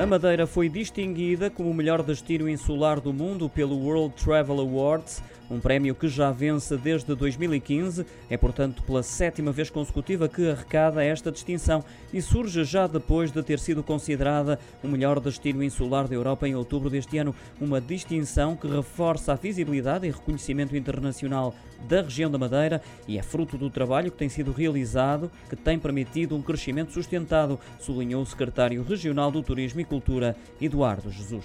A Madeira foi distinguida como o melhor destino insular do mundo pelo World Travel Awards, um prémio que já vence desde 2015. É, portanto, pela sétima vez consecutiva que arrecada esta distinção e surge já depois de ter sido considerada o melhor destino insular da Europa em outubro deste ano. Uma distinção que reforça a visibilidade e reconhecimento internacional da região da Madeira e é fruto do trabalho que tem sido realizado, que tem permitido um crescimento sustentado, sublinhou o secretário regional do Turismo e Cultura, Eduardo Jesus.